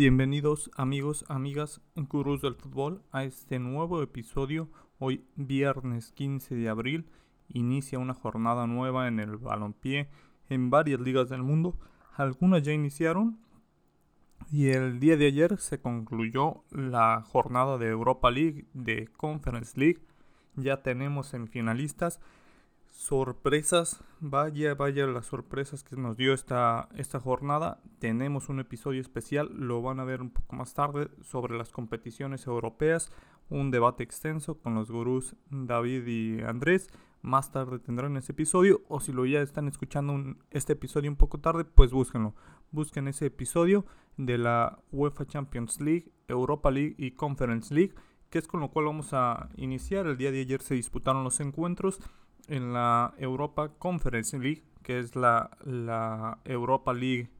Bienvenidos amigos, amigas, gurús del fútbol a este nuevo episodio. Hoy viernes 15 de abril inicia una jornada nueva en el balompié en varias ligas del mundo. Algunas ya iniciaron y el día de ayer se concluyó la jornada de Europa League, de Conference League. Ya tenemos semifinalistas sorpresas, vaya, vaya las sorpresas que nos dio esta, esta jornada. Tenemos un episodio especial, lo van a ver un poco más tarde, sobre las competiciones europeas, un debate extenso con los gurús David y Andrés. Más tarde tendrán ese episodio, o si lo ya están escuchando este episodio un poco tarde, pues búsquenlo. Busquen ese episodio de la UEFA Champions League, Europa League y Conference League, que es con lo cual vamos a iniciar. El día de ayer se disputaron los encuentros en la Europa Conference League, que es la, Europa League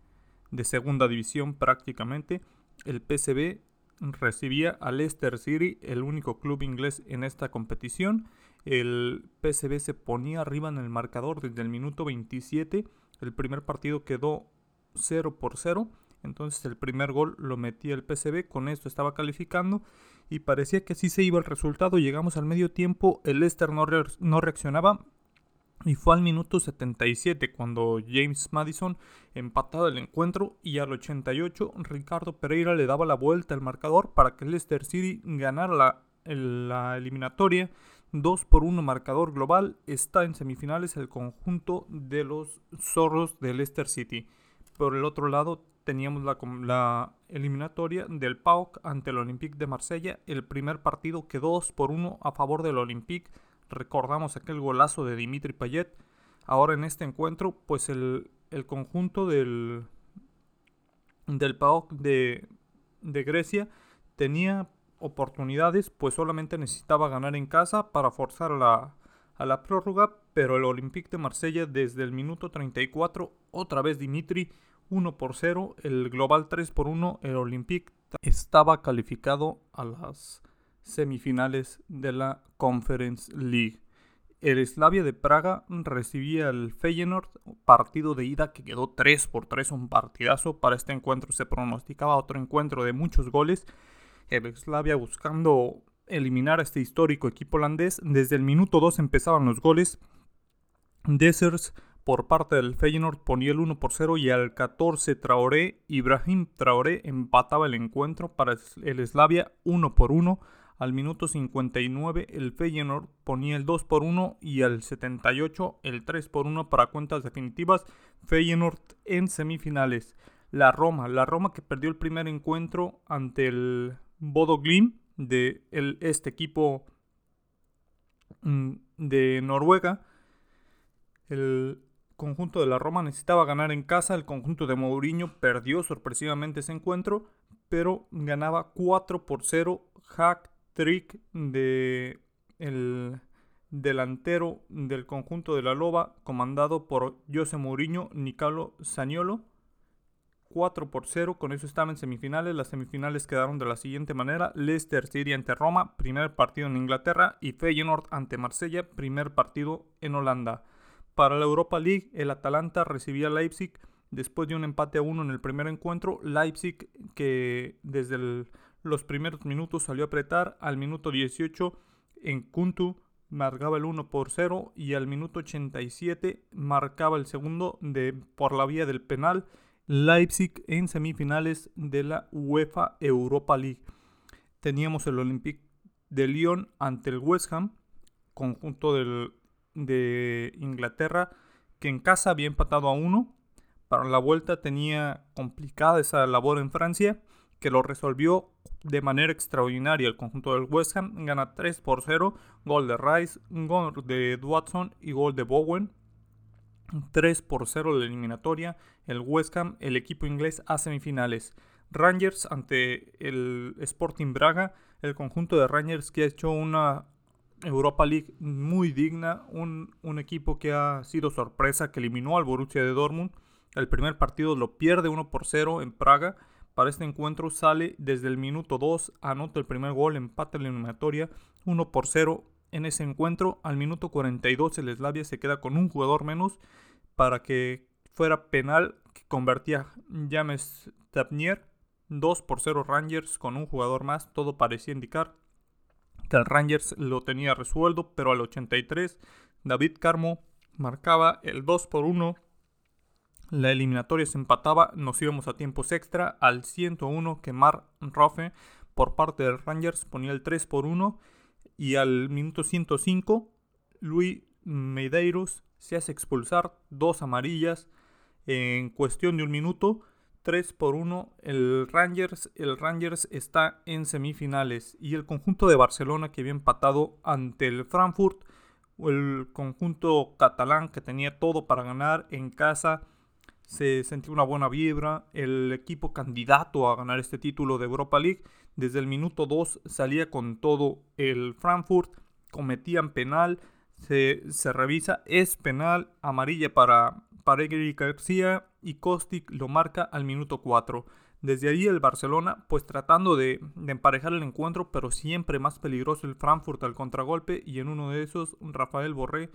de segunda división prácticamente, el PSV recibía al Leicester City, el único club inglés en esta competición. El PSV se ponía arriba en el marcador desde el minuto 27. El primer partido quedó 0 por 0. Entonces el primer gol lo metía el PSV, con esto estaba calificando y parecía que así se iba el resultado. Llegamos al medio tiempo, el Leicester no, reaccionaba y fue al minuto 77 cuando James Madison empataba el encuentro y al 88 Ricardo Pereira le daba la vuelta al marcador para que Leicester City ganara la, la eliminatoria. 2 por 1 marcador global está en semifinales el conjunto de los zorros de Leicester City. Por el otro lado teníamos la, eliminatoria del PAOK ante el Olympique de Marsella. El primer partido quedó 2 por 1 a favor del Olympique. Recordamos aquel golazo de Dimitri Payet. Ahora en este encuentro, pues el, conjunto del, del PAOK de, Grecia tenía oportunidades, pues solamente necesitaba ganar en casa para forzar la, a la prórroga, pero el Olympique de Marsella desde el minuto 34, otra vez Dimitri 1 por 0, el global 3 por 1, el Olympique estaba calificado a las semifinales de la Conference League. El Slavia de Praga recibía el Feyenoord, partido de ida que quedó 3 por 3, un partidazo. Para este encuentro se pronosticaba otro encuentro de muchos goles. El Slavia buscando eliminar a este histórico equipo holandés. Desde el minuto 2 empezaban los goles. Dessers por parte del Feyenoord ponía el 1 por 0 y al 14 Traoré, Ibrahim Traoré empataba el encuentro para el Slavia 1 por 1. Al minuto 59 el Feyenoord ponía el 2 por 1 y al 78 el 3 por 1 para cuentas definitivas. Feyenoord en semifinales. La Roma, la Roma que perdió el primer encuentro ante el Bodo Glim de este equipo mm, de Noruega. El, conjunto de la Roma necesitaba ganar en casa, el conjunto de Mourinho perdió sorpresivamente ese encuentro, pero ganaba 4 por 0, hack trick de el delantero del conjunto de la Loba, comandado por José Mourinho, Nicolo Saniolo. 4 por 0, con eso estaba en semifinales. Las semifinales quedaron de la siguiente manera: Leicester City ante Roma, primer partido en Inglaterra, y Feyenoord ante Marsella, primer partido en Holanda. Para la Europa League, el Atalanta recibía a Leipzig después de un empate a uno en el primer encuentro. Leipzig, que desde los primeros minutos salió a apretar, al minuto 18 en Kuntu marcaba el 1 por 0 y al minuto 87 marcaba el segundo de, por la vía del penal. Leipzig en semifinales de la UEFA Europa League. Teníamos el Olympique de Lyon ante el West Ham, conjunto del de Inglaterra, que en casa había empatado a uno. Para la vuelta tenía complicada esa labor en Francia, que lo resolvió de manera extraordinaria. El conjunto del West Ham gana 3 por 0, gol de Rice, gol de Watson y gol de Bowen. 3 por 0 la eliminatoria. El West Ham, el equipo inglés a semifinales. Rangers ante el Sporting Braga. El conjunto de Rangers que ha hecho una Europa League muy digna, un, equipo que ha sido sorpresa, que eliminó al Borussia de Dortmund. El primer partido lo pierde 1 por 0 en Praga. Para este encuentro sale desde el minuto 2, anota el primer gol, empate en la eliminatoria 1 por 0 en ese encuentro. Al minuto 42 el Slavia se queda con un jugador menos para que fuera penal que convertía James Tapnier 2 por 0 Rangers con un jugador más. Todo parecía indicar que el Rangers lo tenía resuelto, pero al 83 David Carmo marcaba el 2 por 1. La eliminatoria se empataba, nos íbamos a tiempos extra. Al 101 que Mar por parte del Rangers ponía el 3 por 1. Y al minuto 105 Luis Medeiros se hace expulsar, dos amarillas en cuestión de un minuto. 3 por 1. El Rangers, el Rangers está en semifinales. Y el conjunto de Barcelona que había empatado ante el Frankfurt. El conjunto catalán que tenía todo para ganar en casa. Se sentía una buena vibra. El equipo candidato a ganar este título de Europa League. Desde el minuto 2 salía con todo el Frankfurt. Cometían penal. Se, se revisa. Es penal. Amarilla para para García y Kostic lo marca al minuto 4. Desde ahí el Barcelona, pues tratando de, emparejar el encuentro, pero siempre más peligroso el Frankfurt al contragolpe y en uno de esos Rafael Borré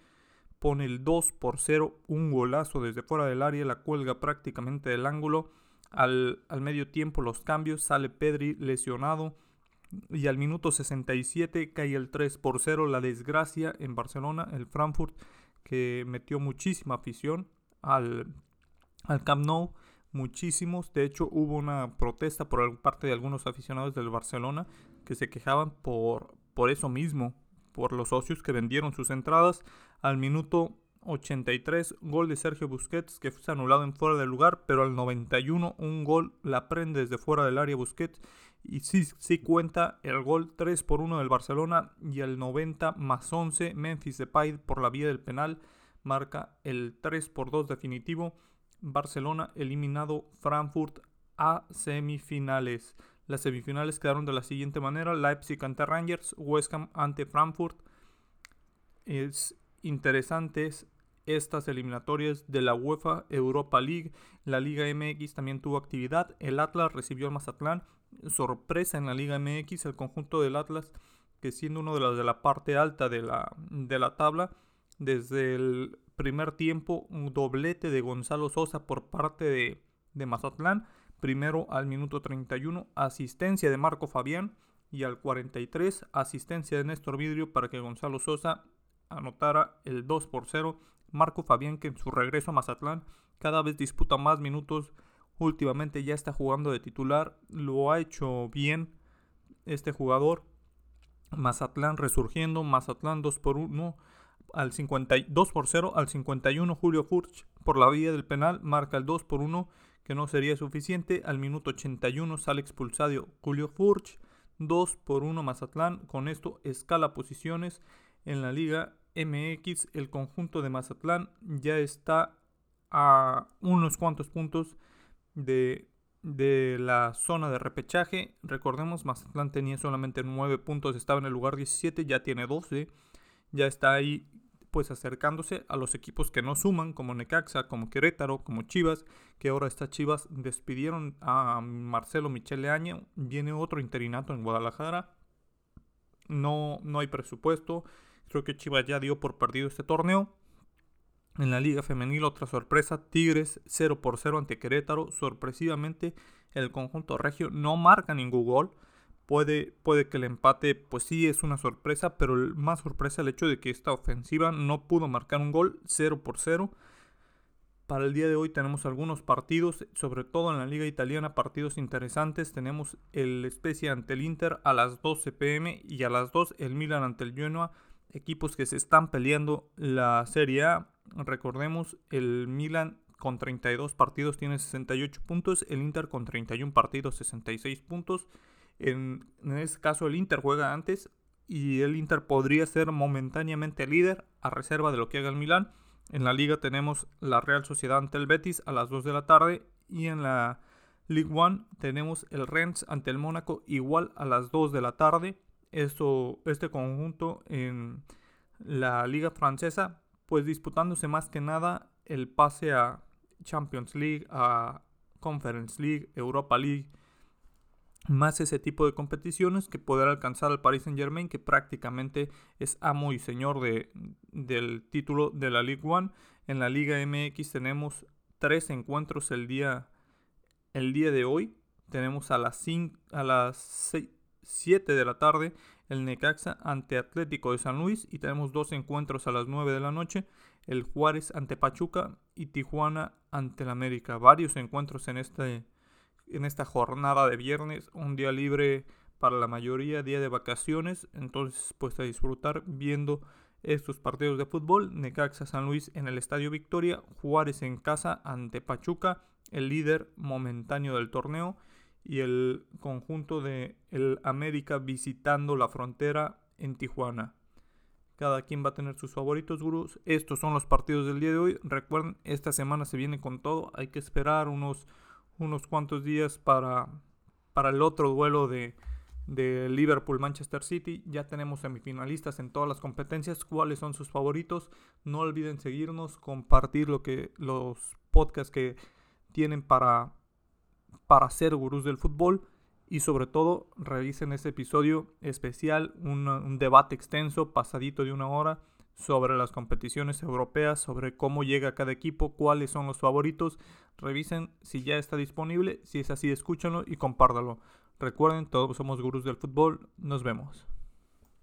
pone el 2 por 0, un golazo desde fuera del área, la cuelga prácticamente del ángulo. Al, al medio tiempo los cambios, sale Pedri lesionado y al minuto 67 cae el 3 por 0, la desgracia en Barcelona, el Frankfurt que metió muchísima afición, al, al Camp Nou muchísimos. De hecho, hubo una protesta por parte de algunos aficionados del Barcelona que se quejaban por, por eso mismo, por los socios que vendieron sus entradas. Al minuto 83, gol de Sergio Busquets que fue anulado en fuera del lugar, pero al 91 un gol la prende desde fuera del área Busquets y sí, sí cuenta el gol 3 por 1 del Barcelona y al 90 más 11 Memphis Depay por la vía del penal marca el 3 por 2 definitivo. Barcelona eliminado Frankfurt a semifinales. Las semifinales quedaron de la siguiente manera: Leipzig ante Rangers, West Ham ante Frankfurt. Es interesantes estas eliminatorias de la UEFA Europa League. La Liga MX también tuvo actividad. El Atlas recibió al Mazatlán. Sorpresa en la Liga MX, el conjunto del Atlas, que siendo uno de los de la parte alta de la, de la tabla, desde el primer tiempo, un doblete de Gonzalo Sosa por parte de, de Mazatlán. Primero al minuto 31, asistencia de Marco Fabián. Y al 43, asistencia de Néstor Vidrio para que Gonzalo Sosa anotara el 2 por 0. Marco Fabián que en su regreso a Mazatlán cada vez disputa más minutos. Últimamente ya está jugando de titular. Lo ha hecho bien este jugador. Mazatlán resurgiendo. Mazatlán 2 por 1 al 52 por 0 al 51 Julio Furch por la vía del penal marca el 2 por 1 que no sería suficiente. Al minuto 81 sale expulsado Julio Furch 2 por 1 Mazatlán. Con esto escala posiciones en la Liga MX. El conjunto de Mazatlán ya está a unos cuantos puntos de, de la zona de repechaje. Recordemos, Mazatlán tenía solamente 9 puntos, estaba en el lugar 17, ya tiene 12. Ya está ahí pues acercándose a los equipos que no suman, como Necaxa, como Querétaro, como Chivas, que ahora estas Chivas despidieron a Marcelo Michele Año, viene otro interinato en Guadalajara, no, no hay presupuesto, creo que Chivas ya dio por perdido este torneo. En la Liga Femenil, otra sorpresa, Tigres 0 por 0 ante Querétaro, sorpresivamente el conjunto regio no marca ningún gol, Puede, puede que el empate, pues sí, es una sorpresa, pero más sorpresa el hecho de que esta ofensiva no pudo marcar un gol 0 por 0. Para el día de hoy tenemos algunos partidos, sobre todo en la liga italiana, partidos interesantes. Tenemos el Spezia ante el Inter a las 12 pm y a las 2 el Milan ante el Genoa. Equipos que se están peleando la Serie A. Recordemos, el Milan con 32 partidos tiene 68 puntos, el Inter con 31 partidos 66 puntos. En, este caso el Inter juega antes y el Inter podría ser momentáneamente líder a reserva de lo que haga el Milán. En la liga tenemos la Real Sociedad ante el Betis a las 2 de la tarde y en la League One tenemos el Rennes ante el Mónaco igual a las 2 de la tarde. Esto, este conjunto en la liga francesa pues disputándose más que nada el pase a Champions League, a Conference League, Europa League más ese tipo de competiciones que poder alcanzar al Paris Saint Germain que prácticamente es amo y señor de, del título de la Ligue 1 en la Liga MX tenemos tres encuentros el día el día de hoy tenemos a las, a las 7 de la tarde el Necaxa ante Atlético de San Luis y tenemos dos encuentros a las 9 de la noche, el Juárez ante Pachuca y Tijuana ante el América. Varios encuentros en, este, en esta jornada de viernes, un día libre para la mayoría, día de vacaciones, entonces pues a disfrutar viendo estos partidos de fútbol. Necaxa San Luis en el Estadio Victoria, Juárez en casa ante Pachuca, el líder momentáneo del torneo y el conjunto de el América visitando la frontera en Tijuana. Cada quien va a tener sus favoritos, gurús. Estos son los partidos del día de hoy. Recuerden, esta semana se viene con todo. Hay que esperar unos, unos cuantos días para, para el otro duelo de, de Liverpool-Manchester City. Ya tenemos semifinalistas en todas las competencias. ¿Cuáles son sus favoritos? No olviden seguirnos, compartir lo que, los podcasts que tienen para, para ser gurús del fútbol. Y sobre todo, revisen ese episodio especial, un, debate extenso, pasadito de una hora, sobre las competiciones europeas, sobre cómo llega cada equipo, cuáles son los favoritos. Revisen si ya está disponible, si es así, escúchenlo y compártalo. Recuerden, todos somos gurús del fútbol. Nos vemos.